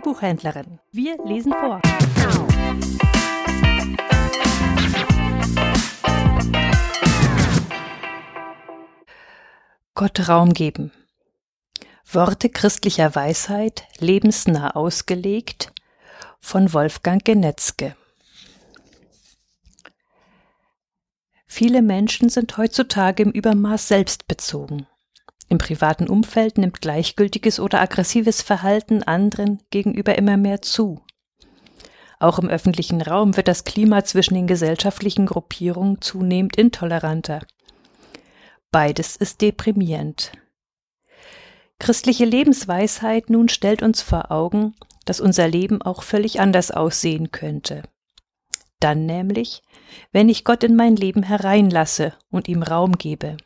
Buchhändlerin. Wir lesen vor. Gott Raum geben. Worte christlicher Weisheit, lebensnah ausgelegt, von Wolfgang Genetzke. Viele Menschen sind heutzutage im Übermaß selbstbezogen. Im privaten Umfeld nimmt gleichgültiges oder aggressives Verhalten anderen gegenüber immer mehr zu. Auch im öffentlichen Raum wird das Klima zwischen den gesellschaftlichen Gruppierungen zunehmend intoleranter. Beides ist deprimierend. Christliche Lebensweisheit nun stellt uns vor Augen, dass unser Leben auch völlig anders aussehen könnte. Dann nämlich, wenn ich Gott in mein Leben hereinlasse und ihm Raum gebe.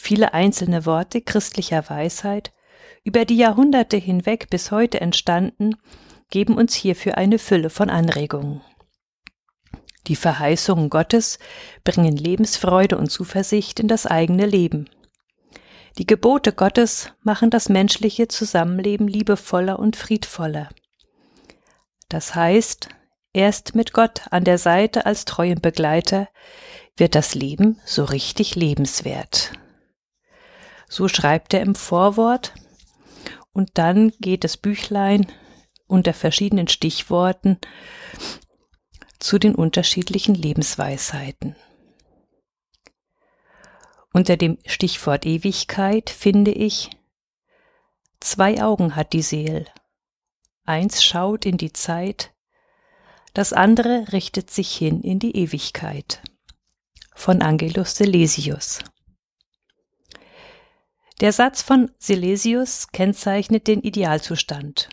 Viele einzelne Worte christlicher Weisheit, über die Jahrhunderte hinweg bis heute entstanden, geben uns hierfür eine Fülle von Anregungen. Die Verheißungen Gottes bringen Lebensfreude und Zuversicht in das eigene Leben. Die Gebote Gottes machen das menschliche Zusammenleben liebevoller und friedvoller. Das heißt, erst mit Gott an der Seite als treuen Begleiter wird das Leben so richtig lebenswert. So schreibt er im Vorwort und dann geht das Büchlein unter verschiedenen Stichworten zu den unterschiedlichen Lebensweisheiten. Unter dem Stichwort Ewigkeit finde ich, zwei Augen hat die Seel. Eins schaut in die Zeit, das andere richtet sich hin in die Ewigkeit. Von Angelus Silesius. Der Satz von Silesius kennzeichnet den Idealzustand.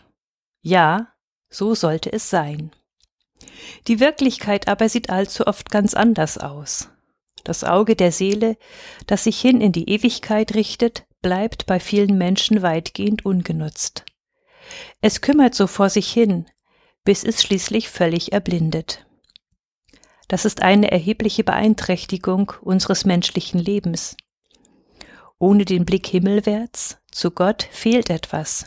Ja, so sollte es sein. Die Wirklichkeit aber sieht allzu oft ganz anders aus. Das Auge der Seele, das sich hin in die Ewigkeit richtet, bleibt bei vielen Menschen weitgehend ungenutzt. Es kümmert so vor sich hin, bis es schließlich völlig erblindet. Das ist eine erhebliche Beeinträchtigung unseres menschlichen Lebens. Ohne den Blick himmelwärts, zu Gott, fehlt etwas.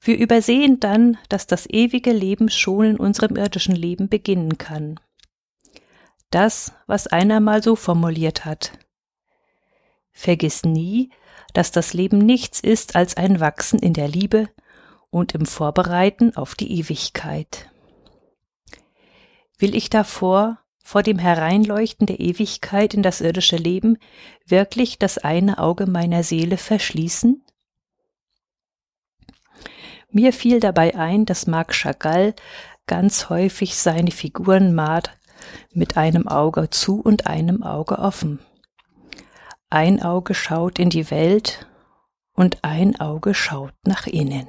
Wir übersehen dann, dass das ewige Leben schon in unserem irdischen Leben beginnen kann. Das, was einer mal so formuliert hat. Vergiss nie, dass das Leben nichts ist als ein Wachsen in der Liebe und im Vorbereiten auf die Ewigkeit. Will ich davor vor dem Hereinleuchten der Ewigkeit in das irdische Leben wirklich das eine Auge meiner Seele verschließen? Mir fiel dabei ein, dass Marc Chagall ganz häufig seine Figuren malt mit einem Auge zu und einem Auge offen. Ein Auge schaut in die Welt und ein Auge schaut nach innen.